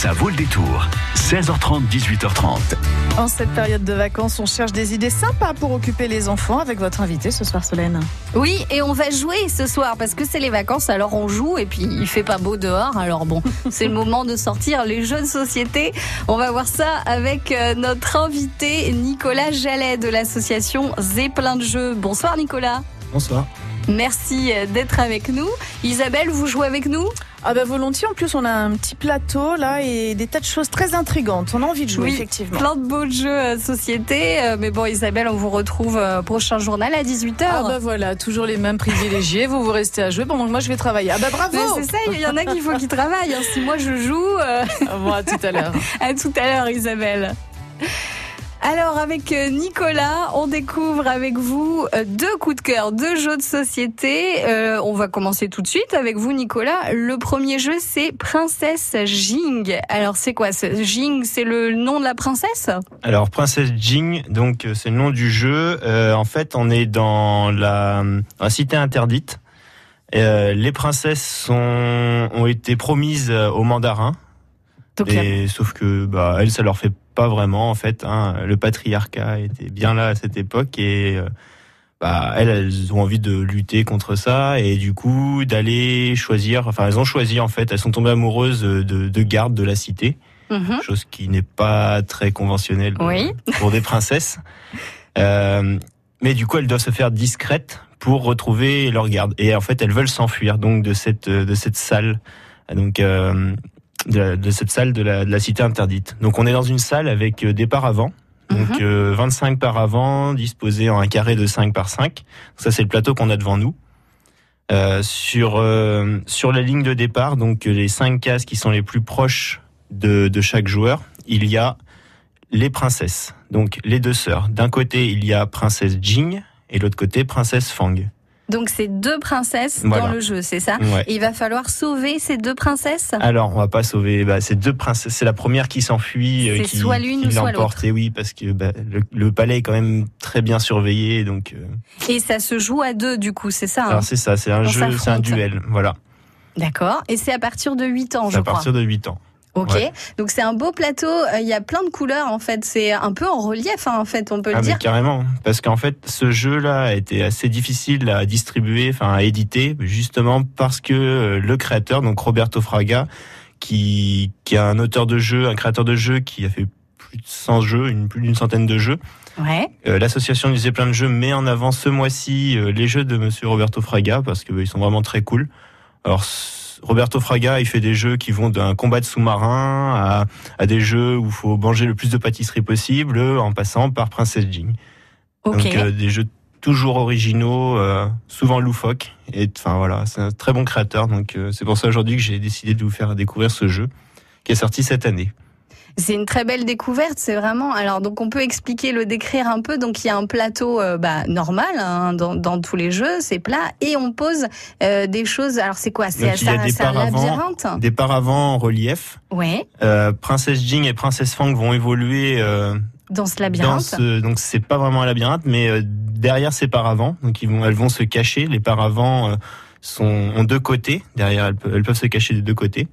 Ça vaut le détour. 16h30, 18h30. En cette période de vacances, on cherche des idées sympas pour occuper les enfants avec votre invité ce soir, Solène. Oui, et on va jouer ce soir parce que c'est les vacances, alors on joue et puis il fait pas beau dehors. Alors bon, c'est le moment de sortir les jeux de société. On va voir ça avec euh, notre invité Nicolas Jallet de l'association Zeppelin de jeux. Bonsoir Nicolas. Bonsoir. Merci euh, d'être avec nous. Isabelle, vous jouez avec nous? Ah bah volontiers, en plus on a un petit plateau là et des tas de choses très intrigantes. On a envie de jouer, Oui, effectivement. Plein de beaux jeux euh, société. Euh, Mais bon, Isabelle, on vous retrouve prochain journal à 18h. Ah bah voilà, toujours les mêmes privilégiés, vous vous restez à jouer pendant que moi je vais travailler. Ah bah bravo c'est ça, il y en a qu'il faut qu'ils travaillent. hein. Si moi je joue, euh, Bon, à tout à l'heure. À tout à l'heure, Isabelle. Alors, avec euh, Nicolas, on découvre avec vous euh, deux coups de cœur, deux jeux de société. Euh, on va commencer tout de suite avec vous, Nicolas. Le premier jeu, c'est Princesse Jing. Alors, c'est quoi Jing? C'est le nom de la princesse? Alors, Princesse Jing, donc c'est le nom du jeu. Euh, en fait, on est dans la, cité interdite. Euh, les princesses sont, ont été promises aux mandarins, Donc, a- et, sauf que bah, elles, ça leur fait pas vraiment. En fait, hein, le patriarcat était bien là à cette époque et euh, bah, elles, elles ont envie de lutter contre ça et du coup d'aller choisir. Enfin, elles ont choisi en fait. Elles sont tombées amoureuses de, de gardes de la cité. Mhm. chose qui n'est pas très conventionnelle euh, Oui. pour des princesses. Euh, mais du coup, elles doivent se faire discrètes pour retrouver leur garde. Et en fait, elles veulent s'enfuir donc de cette de cette salle, donc euh, de, de cette salle de la, de la cité interdite. Donc, on est dans une salle avec euh, des paravents. Donc Mhm. euh, 25 paravents disposés en un carré de 5 par 5. Ça c'est le plateau qu'on a devant nous. Euh, sur euh, sur la ligne de départ, donc euh, les cinq cases qui sont les plus proches de, de chaque joueur, il y a les princesses, donc les deux sœurs. D'un côté, il y a princesse Jing et l'autre côté, princesse Fang. Donc, c'est deux princesses Voilà. dans le jeu, c'est ça Ouais. Et Il va falloir sauver ces deux princesses Alors, on va pas sauver bah, ces deux princesses. C'est la première qui s'enfuit, euh, qui, soit l'une soit l'emporte. l'autre. Et oui, parce que bah, le, le palais est quand même très bien surveillé, donc. euh, Et ça se joue à deux, du coup, c'est ça hein alors c'est ça, c'est un On jeu, c'est un duel, voilà. D'accord. Et c'est à partir de 8 ans, C'est je à crois. partir de 8 ans. Ok, Ouais. donc c'est un beau plateau. euh, Il y a plein de couleurs en fait. C'est un peu en relief hein, en fait, on peut Ah le mais dire. carrément, parce qu'en fait ce jeu-là a été assez difficile à distribuer, enfin à éditer, justement parce que euh, le créateur, donc Roberto Fraga, qui qui est un auteur de jeux, un créateur de jeux qui a fait plus de 100 jeux, une, plus d'une centaine de jeux. Ouais. Euh, L'association du plein de jeux met en avant ce mois-ci euh, les jeux de Monsieur Roberto Fraga parce que euh, ils sont vraiment très cool. Alors Roberto Fraga, il fait des jeux qui vont d'un combat de sous-marin à, à des jeux où il faut manger le plus de pâtisserie possible, en passant par Princess Jing. Donc euh, des jeux toujours originaux, euh, souvent loufoques. Et enfin voilà, c'est un très bon créateur. Donc euh, c'est pour ça aujourd'hui que j'ai décidé de vous faire découvrir ce jeu qui est sorti cette année. C'est une très belle découverte. C'est vraiment. Alors donc on peut expliquer, le décrire un peu. Donc il y a un plateau euh, bah, normal hein, dans, dans tous les jeux, c'est plat, et on pose euh, des choses. Alors c'est quoi? C'est ça- des paravents. Des paravents en relief. Ouais. Euh, Princesse Jing et Princesse Fang vont évoluer Dans ce dans labyrinthe. ce. Donc c'est pas vraiment un labyrinthe, mais derrière ces paravents, donc ils vont, elles vont se cacher. Les paravents sont ont deux côtés. Derrière, elles, peuvent- elles peuvent se cacher des deux côtés.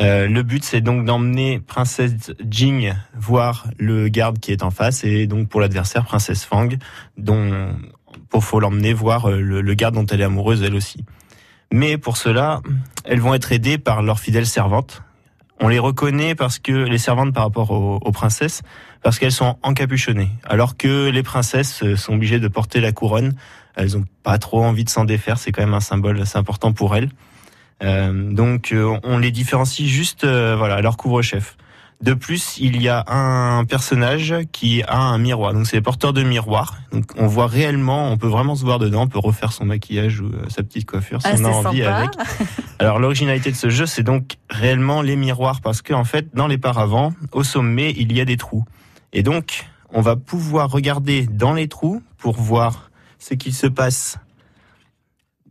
Euh, le but, c'est donc d'emmener Princesse Jing voir le garde qui est en face, et donc pour l'adversaire, Princesse Fang, dont pour faut l'emmener voir euh, le, le garde dont elle est amoureuse elle aussi. Mais pour cela, elles vont être aidées par leurs fidèles servantes. On les reconnaît parce que les servantes par rapport aux, aux princesses, parce qu'elles sont encapuchonnées, alors que les princesses euh, sont obligées de porter la couronne. Elles ont pas trop envie de s'en défaire, c'est quand même un symbole assez important pour elles. Euh, donc euh, on les différencie juste euh, voilà à leur couvre-chef. De plus, il y a un personnage qui a un miroir. Donc c'est les porteurs de miroir. Donc on voit réellement, on peut vraiment se voir dedans, on peut refaire son maquillage ou sa petite coiffure si Ah, on a envie sympa. avec. Alors l'originalité de ce jeu, c'est donc réellement les miroirs parce qu'en fait, dans les paravents, au sommet, il y a des trous. Et donc, on va pouvoir regarder dans les trous pour voir ce qui se passe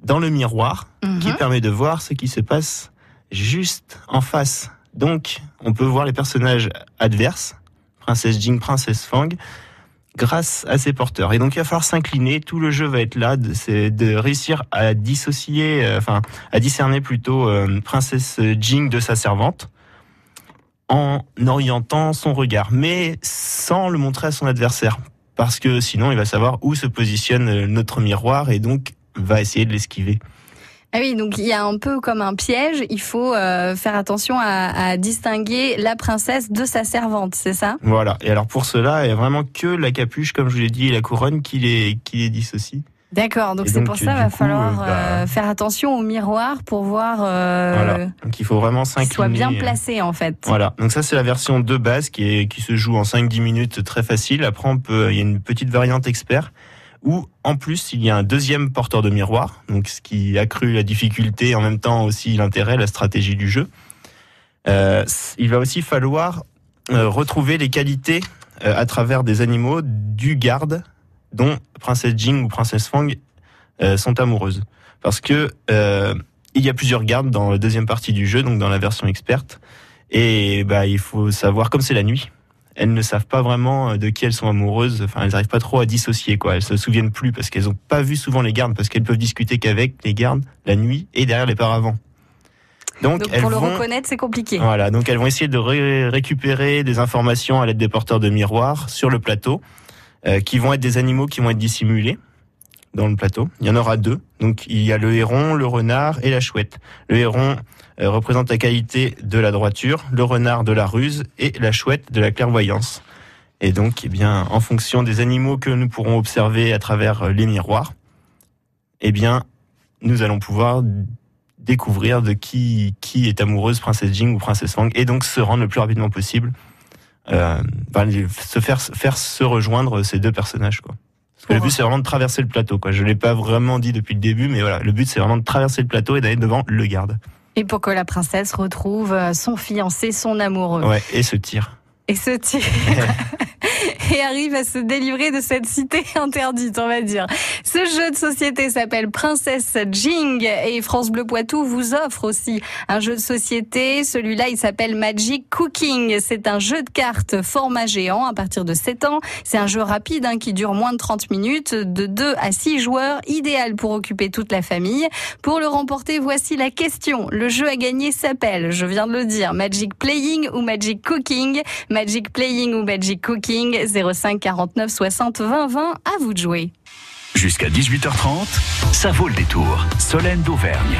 dans le miroir qui Mhm. permet de voir ce qui se passe juste en face. Donc, on peut voir les personnages adverses, Princesse Jing, Princesse Fang, grâce à ces porteurs. Et donc, il va falloir s'incliner. Tout le jeu va être là, de- c'est de réussir à dissocier, euh, enfin, à discerner plutôt euh, Princesse Jing de sa servante. en orientant son regard, mais sans le montrer à son adversaire, parce que sinon il va savoir où se positionne euh, notre miroir et donc va essayer de l'esquiver. Ah oui, donc il y a un peu comme un piège. Il faut euh, faire attention à, à, distinguer la princesse de sa servante, c'est ça? Voilà. Et alors pour cela, il y a vraiment que la capuche, comme je vous l'ai dit, et la couronne qui les, qui les dissocient. D'accord, donc c'est pour ça qu'il va falloir bah, euh, faire attention au miroir pour voir. Euh, voilà. Donc il faut vraiment s'incliner. Soit bien placé en fait. Voilà. Donc ça c'est la version de base qui est qui se joue en 5-10 minutes très facile. Après on peut il y a une petite variante expert où en plus il y a un deuxième porteur de miroir, donc ce qui accrue la difficulté et en même temps aussi l'intérêt, la stratégie du jeu. Euh, il va aussi falloir euh, retrouver les qualités euh, à travers des animaux du garde dont Princesse Jing ou Princesse Fang euh, sont amoureuses. Parce que euh, il y a plusieurs gardes dans la deuxième partie du jeu, donc dans la version experte. Et bah, il faut savoir, comme c'est la nuit, elles ne savent pas vraiment euh, de qui elles sont amoureuses. Enfin, elles n'arrivent pas trop à dissocier, quoi. Elles se souviennent plus parce qu'elles n'ont pas vu souvent les gardes, parce qu'elles peuvent discuter qu'avec les gardes la nuit et derrière les paravents. Donc, donc pour le reconnaître, c'est compliqué. Voilà, donc elles vont essayer de ré récupérer des informations à l'aide des porteurs de miroirs sur le plateau. Euh, qui vont être des animaux qui vont être dissimulés dans le plateau. Il y en aura deux. Donc il y a le héron, le renard et la chouette. Le héron euh, représente la qualité de la droiture, le renard de la ruse et la chouette de la clairvoyance. Et donc, eh bien, en fonction des animaux que nous pourrons observer à travers euh, les miroirs, eh bien, nous allons pouvoir découvrir de qui qui est amoureuse Princesse Jing ou Princesse Fang et donc se rendre le plus rapidement possible euh, se faire faire se rejoindre ces deux personnages quoi. Parce que le but c'est vraiment de traverser le plateau quoi. Je l'ai pas vraiment dit depuis le début mais voilà, le but c'est vraiment de traverser le plateau et d'aller devant le garde. Et pour que la princesse retrouve euh, son fiancé, son amoureux. Ouais, et se tire. Et se tire. et arrive à se délivrer de cette cité interdite, on va dire. Ce jeu de société s'appelle Princesse Jing et France Bleu Poitou vous offre aussi un jeu de société. Celui-là, il s'appelle Magic Cooking. C'est un jeu de cartes format géant à partir de 7 ans. C'est un jeu rapide hein, qui dure moins de 30 minutes, de 2 à 6 joueurs, idéal pour occuper toute la famille. Pour le remporter, voici la question. Le jeu à gagner s'appelle, je viens de le dire, Magic Playing ou Magic Cooking? Magic Playing ou Magic Cooking, 05 49 60 20 20, à vous de jouer. Jusqu'à 18h30, ça vaut le détour. Solène d'Auvergne.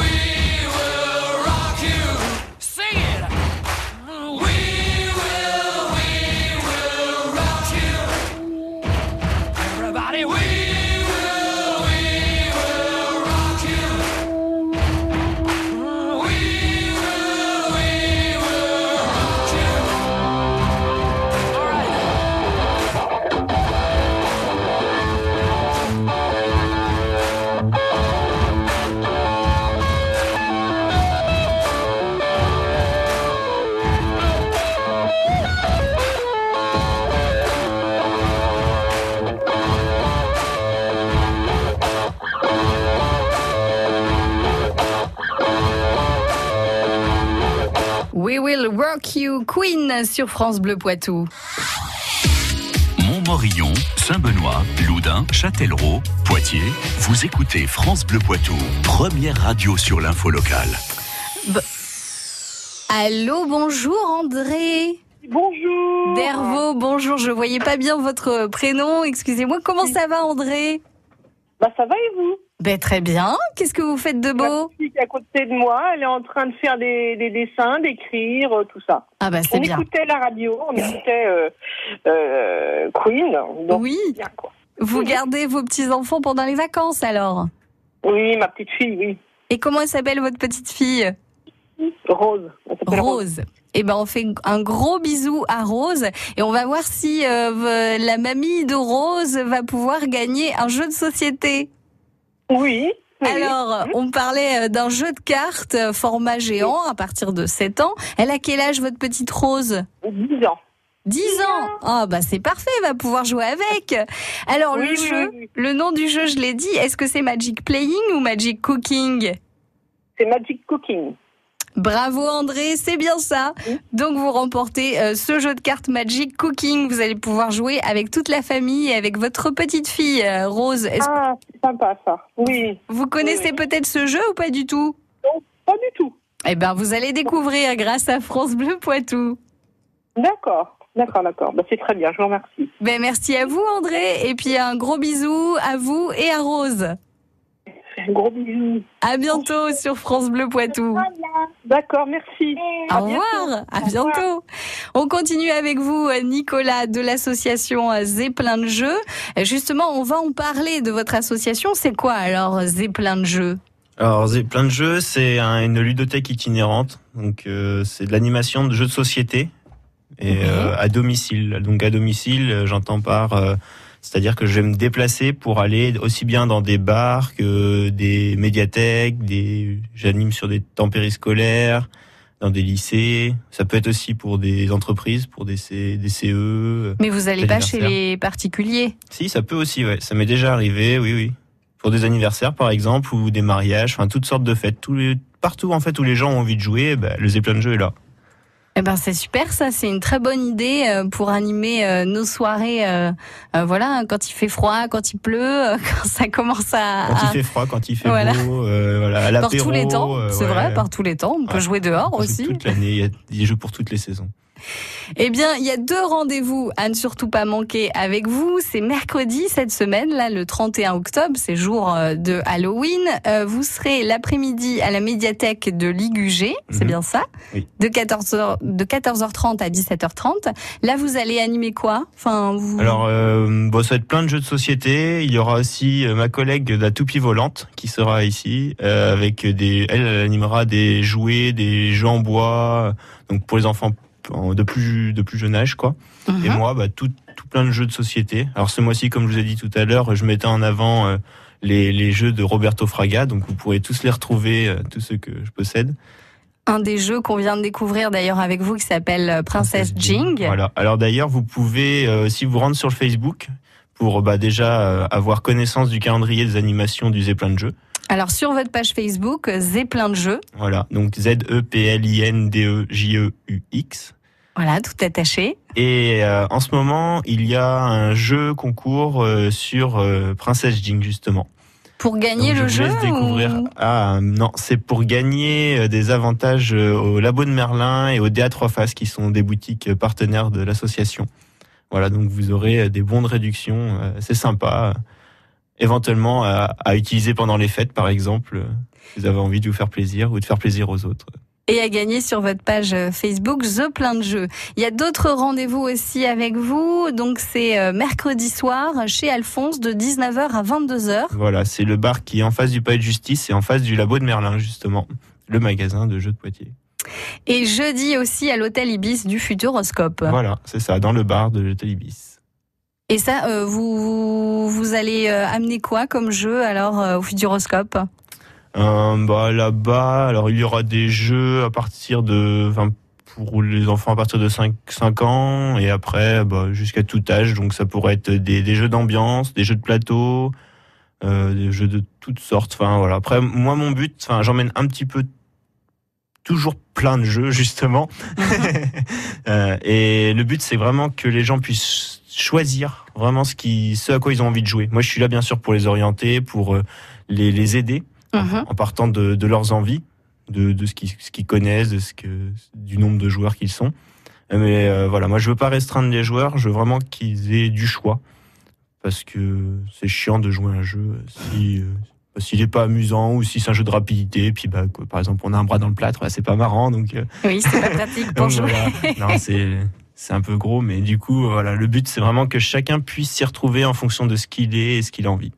We Will Rock You Queen sur France Bleu Poitou. Montmorillon, Saint-Benoît, Loudun, Châtellerault, Poitiers. Vous écoutez France Bleu Poitou, première radio sur l'info locale. Allô, bonjour André. Bonjour. Dervaux, bonjour, je voyais pas bien votre prénom, excusez-moi. Comment ça va André? Bah ça va et vous? Ben très bien, qu'est-ce que vous faites de beau petite à côté de moi, elle est en train de faire des, des dessins, d'écrire, euh, tout ça. Ah bah c'est On bien. écoutait la radio, on écoutait euh, euh, Queen. Donc, Oui, bien, quoi. vous gardez vos petits-enfants pendant les vacances alors Oui, ma petite fille, oui. Et comment elle s'appelle votre petite fille? Rose. Rose. Eh ben, on fait un gros bisou à Rose et on va voir si euh, la mamie de Rose va pouvoir gagner un jeu de société. Oui. oui. Alors, on parlait euh, d'un jeu de cartes euh, format géant à partir de 7 ans. Elle a quel âge votre petite Rose? 10 ans. 10 ans. Ah bah c'est parfait, elle va pouvoir jouer avec. Alors Oui, le oui, jeu, oui. le nom du jeu, je l'ai dit, est-ce que c'est Magic Playing ou Magic Cooking? C'est Magic Cooking. Bravo André, c'est bien ça. Donc vous remportez euh, ce jeu de cartes Magic Cooking. Vous allez pouvoir jouer avec toute la famille et avec votre petite fille euh, Rose. Est-ce Ah, c'est sympa ça. Oui. vous connaissez oui. peut-être ce jeu ou pas du tout? Pas du tout. Eh ben vous allez découvrir grâce à France Bleu Poitou. D'accord. D'accord, d'accord. Bah, c'est très bien, je vous remercie. Ben merci à vous André et puis un gros bisou à vous et à Rose. Un gros bisou. À bientôt sur France Bleu Poitou. D'accord, merci. Au À revoir, à Au revoir. bientôt. On continue avec vous, Nicolas, de l'association Zeppelin de Jeux. Justement, on va en parler de votre association. C'est quoi alors Zeppelin de Jeux? Alors, c'est plein de jeux, c'est un- une ludothèque itinérante. Donc, euh, c'est de l'animation de jeux de société et euh, à domicile. Donc, à domicile, euh, j'entends par, euh, c'est-à-dire que je vais me déplacer pour aller aussi bien dans des bars que des médiathèques. Des, j'anime sur des temps périscolaires, dans des lycées. Ça peut être aussi pour des entreprises, pour des, C- des CE. Mais vous allez pas chez les particuliers? Si, ça peut aussi, ouais. Ça m'est déjà arrivé, oui, oui. Pour des anniversaires, par exemple, ou des mariages, enfin, toutes sortes de fêtes. Tous les, partout, en fait, où les gens ont envie de jouer, bah, le Zeppelin de jeu est là. Eh ben c'est super ça, c'est une très bonne idée euh, pour animer euh, nos soirées. euh, euh, voilà, quand il fait froid, quand il pleut, quand ça commence à, Quand il fait froid, quand il fait Ah. Voilà. beau, euh, voilà, à par tous les temps. c'est ouais. vrai, par tous les temps. On peut Ouais. jouer dehors On aussi. Toute l'année, il y a des jeux pour toutes les saisons. Eh bien, il y a deux rendez-vous à ne surtout pas manquer avec vous. C'est mercredi cette semaine, là, le 31 octobre, c'est jour euh, de Halloween. Euh, vous serez l'après-midi à la médiathèque de Ligugé, c'est Mhm. bien ça Oui. De 14h, de 14h30 à 17h30. Là, vous allez animer quoi? Enfin, vous... Alors, euh, bon, ça va être plein de jeux de société. Il y aura aussi euh, ma collègue de la toupie volante qui sera ici euh, avec des. Elle, elle animera des jouets, des jeux en bois, donc pour les enfants en- de plus de plus jeune âge, quoi. Mhm. Et moi, bah, tout, tout plein de jeux de société. Alors ce mois-ci, comme je vous ai dit tout à l'heure, je mettais en avant euh, les, les jeux de Roberto Fraga, donc vous pourrez tous les retrouver, euh, tous ceux que je possède. un des jeux qu'on vient de découvrir d'ailleurs avec vous qui s'appelle euh, Princesse Jing. Voilà. Alors d'ailleurs, vous pouvez, euh, si vous rentrez sur le Facebook, pour bah, déjà avoir connaissance du calendrier des animations du Zeppelin de jeu. Alors sur votre page Facebook, euh, Zeppelin de jeux. Voilà, donc E Z-E-P-L-I-N-D-E-J-E-U-X. Voilà, tout attaché. Et euh, en ce moment, il y a un jeu concours euh, sur euh, Princesse Jing, justement. Pour gagner Donc, le je jeu laisse découvrir. ou- Ah non, c'est pour gagner des avantages au Labo de Merlin et au DA 3 Faces qui sont des boutiques partenaires de l'association. Voilà, donc vous aurez des bons de réduction, c'est sympa. Éventuellement à, à utiliser pendant les fêtes, par exemple, euh, si vous avez envie de vous faire plaisir ou de faire plaisir aux autres. et à gagner sur votre page euh, Facebook The Plein de Jeux. Il y a d'autres rendez-vous aussi avec vous. Donc c'est euh, mercredi soir chez Alphonse de 19h à 22h. Voilà, c'est le bar qui est en face du palais de justice et en face du Labo de Merlin, justement, le magasin de jeux de Poitiers. Et jeudi aussi à l'hôtel Ibis du Futuroscope. Voilà, c'est ça, dans le bar de l'hôtel Ibis. Et ça, euh, vous, vous allez euh, amener quoi comme jeu alors euh, au Futuroscope? Bah, là-bas, alors il y aura des jeux à partir de, pour les enfants à partir de 5, 5 ans et après bah, jusqu'à tout âge. Donc ça pourrait être des, des jeux d'ambiance, des jeux de plateau, des jeux de toutes sortes. Enfin voilà. Après moi mon but, j'emmène un petit peu toujours plein de jeux justement. Euh, et le but c'est vraiment que les gens puissent choisir vraiment ce qui, ce à quoi ils ont envie de jouer. Moi je suis là bien sûr pour les orienter, pour euh, les, les aider Mhm. en partant de, de leurs envies, de, de ce qu'ils ce qu'ils connaissent, de ce que, du nombre de joueurs qu'ils sont. Mais euh, voilà, moi je veux pas restreindre les joueurs, je veux vraiment qu'ils aient du choix. Parce que c'est chiant de jouer un jeu si euh, s'il est pas amusant ou si c'est un jeu de rapidité, puis bah quoi, par exemple on a un bras dans le plâtre, bah, c'est pas marrant donc. euh, Oui, c'est pas pratique pour donc, jouer. voilà. Non, c'est c'est un peu gros, mais du coup voilà, le but c'est vraiment que chacun puisse s'y retrouver en fonction de ce qu'il est et ce qu'il a envie.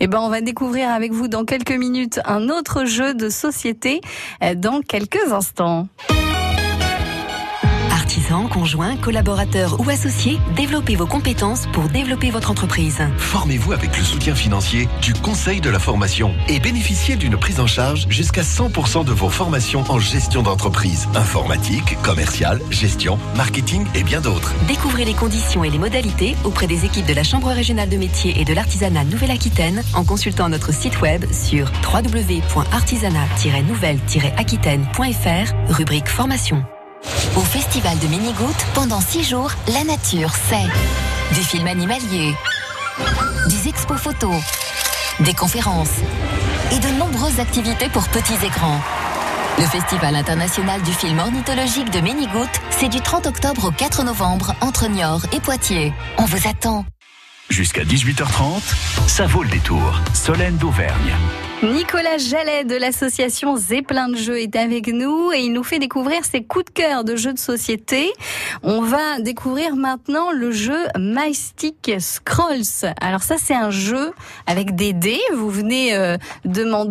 Eh ben, on va découvrir avec vous dans quelques minutes un autre jeu de société euh, dans quelques instants. Conjoints, collaborateurs ou associés, développez vos compétences pour développer votre entreprise. Formez-vous avec le soutien financier du Conseil de la formation et bénéficiez d'une prise en charge jusqu'à 100% de vos formations en gestion d'entreprise, informatique, commerciale, gestion, marketing et bien d'autres. Découvrez les conditions et les modalités auprès des équipes de la Chambre régionale de métiers et de l'artisanat Nouvelle-Aquitaine en consultant notre site web sur www.artisanat-nouvelle-aquitaine.fr, rubrique formation. Au festival de Minigoutte, pendant six jours, la nature, c'est des films animaliers, des expos photos, des conférences et de nombreuses activités pour petits et grands. Le Festival international du film ornithologique de Minigoutte, c'est du 30 octobre au 4 novembre entre Niort et Poitiers. On vous attend. Jusqu'à 18h30, ça vaut le détour. Solène d'Auvergne. Nicolas Jallet de l'association Zeppelin de Jeux est avec nous et il nous fait découvrir ses coups de cœur de jeux de société. On va découvrir maintenant le jeu My Stick Scrolls. Alors ça c'est un jeu avec des dés. Vous venez euh, de m'en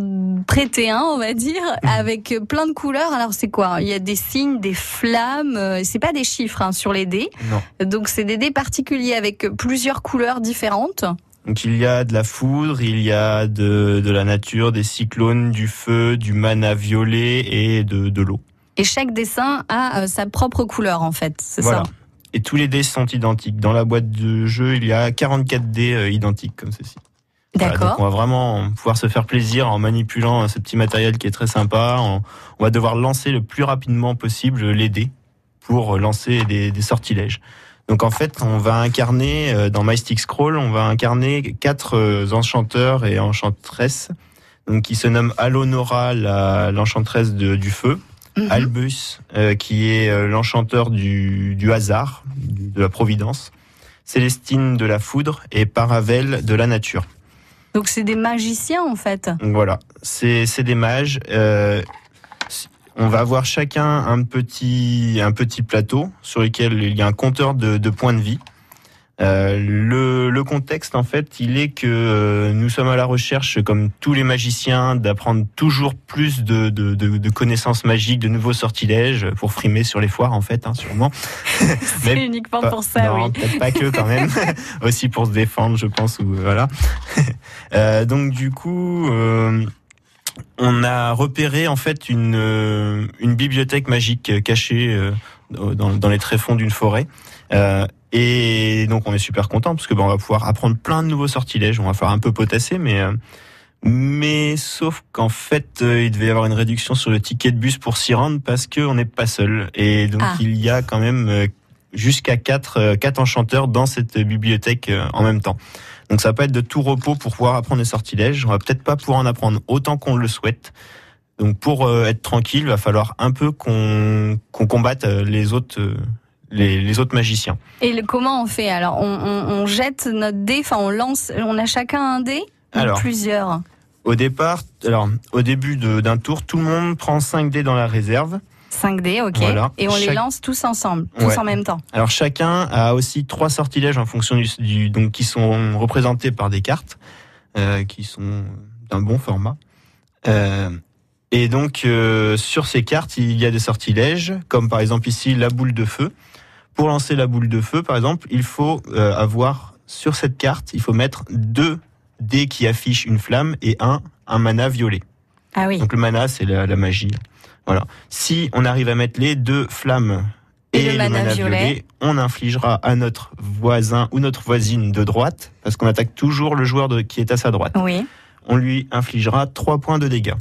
prêter un, on va dire, avec plein de couleurs. Alors c'est quoi Il y a des signes, des flammes. euh, C'est pas des chiffres hein, sur les dés. Non. Donc c'est des dés particuliers avec plusieurs couleurs différentes. Donc il y a de la foudre, il y a de, de la nature, des cyclones, du feu, du mana violet et de, de l'eau. Et chaque dessin a euh, sa propre couleur en fait. C'est Voilà. ça? Et tous les dés sont identiques. Dans la boîte de jeu, il y a 44 dés euh, identiques comme ceci. Voilà, D'accord. donc on va vraiment pouvoir se faire plaisir en manipulant euh, ce petit matériel qui est très sympa. On, on va devoir lancer le plus rapidement possible les dés pour lancer des, des sortilèges. Donc en fait, on va incarner euh, dans My Stick Scroll, on va incarner quatre euh, enchanteurs et enchantresses, donc qui se nomment Alonora, de- du feu, Mhm. Albus, euh, qui est euh, l'enchanteur du, du hasard, de la providence, Célestine de la foudre et Paravel de la nature. Donc c'est des magiciens en fait. Voilà, c'est c'est des mages. euh, on va avoir chacun un petit un petit plateau sur lequel il y a un compteur de, de points de vie. Euh, le, le contexte, en fait, il est que euh, nous sommes à la recherche, comme tous les magiciens, d'apprendre toujours plus de, de, de, de connaissances magiques, de nouveaux sortilèges pour frimer sur les foires, en fait, hein, sûrement. C'est Mais uniquement pas- pour ça, non, oui. peut-être pas que quand même. Aussi pour se défendre, je pense. Ou voilà. Euh, donc du coup, on a repéré en fait une euh, une bibliothèque magique euh, cachée euh, dans, dans les tréfonds d'une forêt. Euh, et donc on est super content parce que ben, on va pouvoir apprendre plein de nouveaux sortilèges. On va faire un peu potasser, mais mais sauf qu'en fait, il devait y avoir une réduction sur le ticket de bus pour s'y rendre parce qu'on n'est pas seul. Et donc Ah. il y a quand même jusqu'à quatre, quatre enchanteurs dans cette bibliothèque en même temps. Donc ça va pas être de tout repos pour pouvoir apprendre les sortilèges. On va peut-être pas pouvoir en apprendre autant qu'on le souhaite. Donc pour euh, être tranquille, il va falloir un peu qu'on combatte euh, les autres euh, les, les autres magiciens. Et le, comment on fait Alors? On, on, on jette notre dé, enfin on lance, on a chacun un dé ou Alors. plusieurs? Au départ, alors au début d'un tour, tout le monde prend 5 dés dans la réserve. 5 dés, ok. Voilà. Et on les lance tous ensemble, tous Ouais. en même temps. Alors chacun a aussi trois sortilèges en fonction du, du- donc qui sont représentés par des cartes euh, qui sont d'un bon format. Euh, et donc euh, sur ces cartes, il y a des sortilèges comme par exemple ici la boule de feu. Pour lancer la boule de feu, par exemple, il faut avoir sur cette carte, il faut mettre deux dés qui affichent une flamme et un un mana violet. Ah oui. Donc le mana, c'est la, la magie. Voilà. Si on arrive à mettre les deux flammes Et et, le mana violet. on infligera à notre voisin ou notre voisine de droite, parce qu'on attaque toujours le joueur de- qui est à sa droite. Oui. On lui infligera 3 points de dégâts.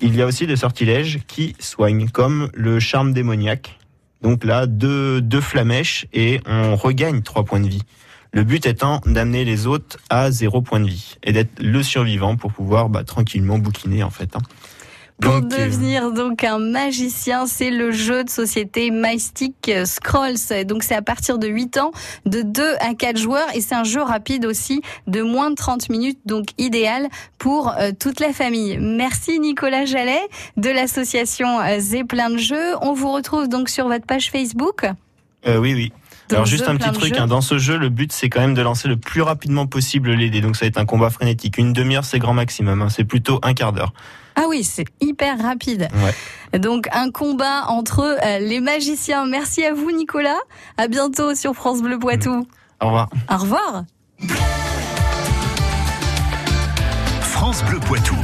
Il y a aussi des sortilèges qui soignent, comme le charme démoniaque. Donc là, deux, deux flamèches et on regagne 3 points de vie. Le but étant d'amener les autres à 0 points de vie et d'être le survivant pour pouvoir bah, tranquillement bouquiner en fait. hein. Pour Donc, euh, devenir donc un magicien, c'est le jeu de société Mystic Scrolls. Donc c'est à partir de 8 ans, de 2 à 4 joueurs et c'est un jeu rapide aussi de moins de 30 minutes, donc idéal pour euh, toute la famille. Merci Nicolas Jallet de l'association euh, Zeppelin de Jeux. On vous retrouve donc sur votre page Facebook. euh, oui, oui. Alors juste un petit truc, hein, dans ce jeu, le but c'est quand même de lancer le plus rapidement possible les dés. Donc ça va être un combat frénétique. Une demi-heure c'est grand maximum. hein. C'est plutôt un quart d'heure. Ah oui, c'est hyper rapide. Ouais. Donc un combat entre euh, les magiciens. Merci à vous Nicolas. À bientôt sur France Bleu Poitou. Au revoir. Au revoir. France Bleu Poitou.